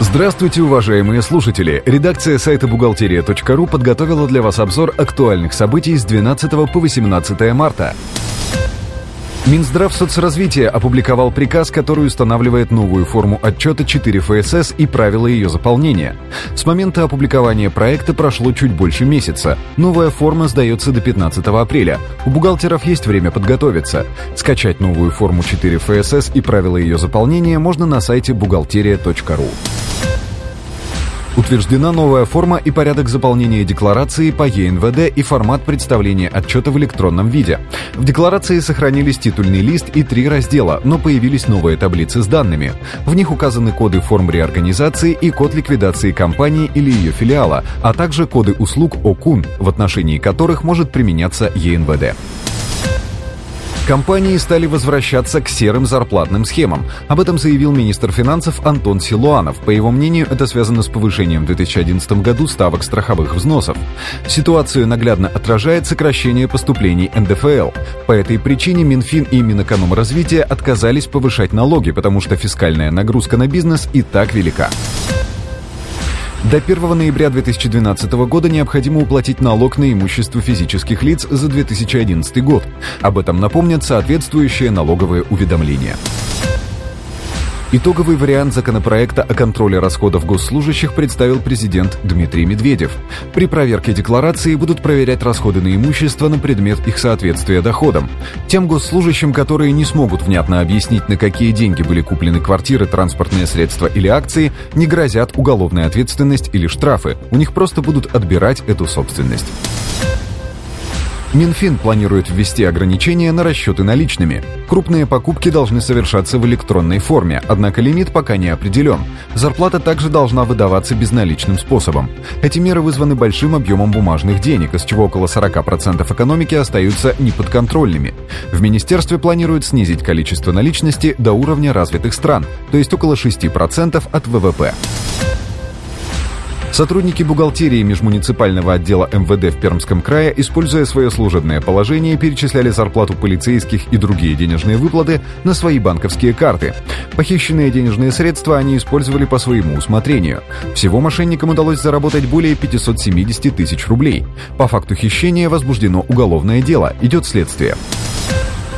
Здравствуйте, уважаемые слушатели! Редакция сайта бухгалтерия.ру подготовила для вас обзор актуальных событий с 12 по 18 марта. Минздрав соцразвития опубликовал приказ, который устанавливает новую форму отчета 4 ФСС и правила ее заполнения. С момента опубликования проекта прошло чуть больше месяца. Новая форма сдается до 15 апреля. У бухгалтеров есть время подготовиться. Скачать новую форму 4 ФСС и правила ее заполнения можно на сайте бухгалтерия.ру. Утверждена новая форма и порядок заполнения декларации по ЕНВД и формат представления отчета в электронном виде. В декларации сохранились титульный лист и три раздела, но появились новые таблицы с данными. В них указаны коды форм реорганизации и код ликвидации компании или ее филиала, а также коды услуг ОКУН, в отношении которых может применяться ЕНВД. Компании стали возвращаться к серым зарплатным схемам. Об этом заявил министр финансов Антон Силуанов. По его мнению, это связано с повышением в 2011 году ставок страховых взносов. Ситуацию наглядно отражает сокращение поступлений НДФЛ. По этой причине Минфин и Минэкономразвития отказались повышать налоги, потому что фискальная нагрузка на бизнес и так велика. До 1 ноября 2012 года необходимо уплатить налог на имущество физических лиц за 2011 год. Об этом напомнят соответствующие налоговые уведомления. Итоговый вариант законопроекта о контроле расходов госслужащих представил президент Дмитрий Медведев. При проверке декларации будут проверять расходы на имущество на предмет их соответствия доходам. Тем госслужащим, которые не смогут внятно объяснить, на какие деньги были куплены квартиры, транспортные средства или акции, не грозят уголовная ответственность или штрафы. У них просто будут отбирать эту собственность. Минфин планирует ввести ограничения на расчеты наличными. Крупные покупки должны совершаться в электронной форме, однако лимит пока не определен. Зарплата также должна выдаваться безналичным способом. Эти меры вызваны большим объемом бумажных денег, из чего около 40% экономики остаются неподконтрольными. В министерстве планируют снизить количество наличности до уровня развитых стран, то есть около 6% от ВВП. Сотрудники бухгалтерии межмуниципального отдела МВД в Пермском крае, используя свое служебное положение, перечисляли зарплату полицейских и другие денежные выплаты на свои банковские карты. Похищенные денежные средства они использовали по своему усмотрению. Всего мошенникам удалось заработать более 570 тысяч рублей. По факту хищения возбуждено уголовное дело, идет следствие.